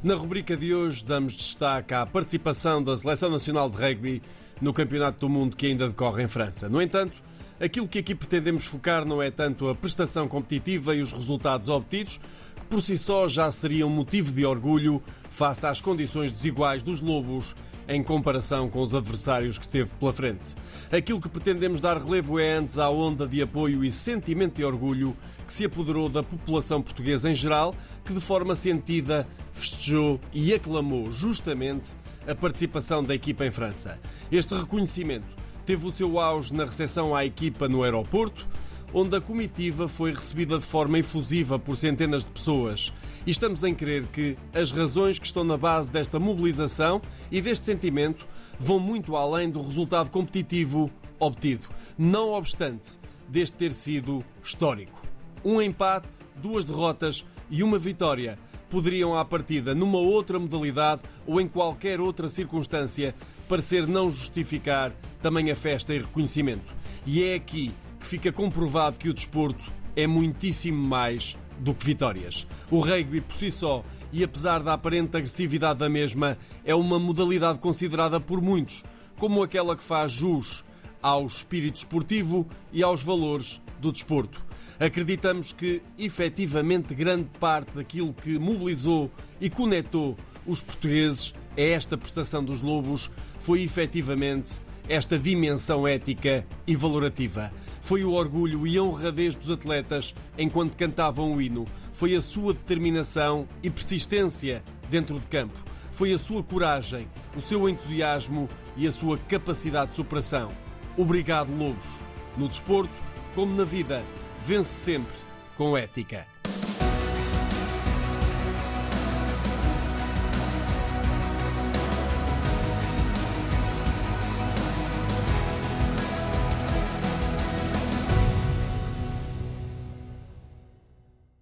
Na rubrica de hoje damos destaque à participação da Seleção Nacional de Rugby no Campeonato do Mundo que ainda decorre em França. No entanto, aquilo que aqui pretendemos focar não é tanto a prestação competitiva e os resultados obtidos, que por si só já seriam motivo de orgulho face às condições desiguais dos Lobos em comparação com os adversários que teve pela frente. Aquilo que pretendemos dar relevo é antes à onda de apoio e sentimento de orgulho que se apoderou da população portuguesa em geral, que de forma sentida festejou e aclamou justamente a participação da equipa em França. Este reconhecimento teve o seu auge na recepção à equipa no aeroporto, onde a comitiva foi recebida de forma efusiva por centenas de pessoas. E estamos em crer que as razões que estão na base desta mobilização e deste sentimento vão muito além do resultado competitivo obtido, não obstante deste ter sido histórico. Um empate, duas derrotas e uma vitória poderiam, à partida, numa outra modalidade ou em qualquer outra circunstância, parecer não justificar também a festa e reconhecimento. E é aqui fica comprovado que o desporto é muitíssimo mais do que vitórias. O rugby por si só, e apesar da aparente agressividade da mesma, é uma modalidade considerada por muitos como aquela que faz jus ao espírito esportivo e aos valores do desporto. Acreditamos que, efetivamente, grande parte daquilo que mobilizou e conectou os portugueses a esta prestação dos Lobos foi efetivamente esta dimensão ética e valorativa. Foi o orgulho e a honradez dos atletas enquanto cantavam o hino. Foi a sua determinação e persistência dentro de campo. Foi a sua coragem, o seu entusiasmo e a sua capacidade de superação. Obrigado, Lobos. No desporto, como na vida, vence sempre com ética.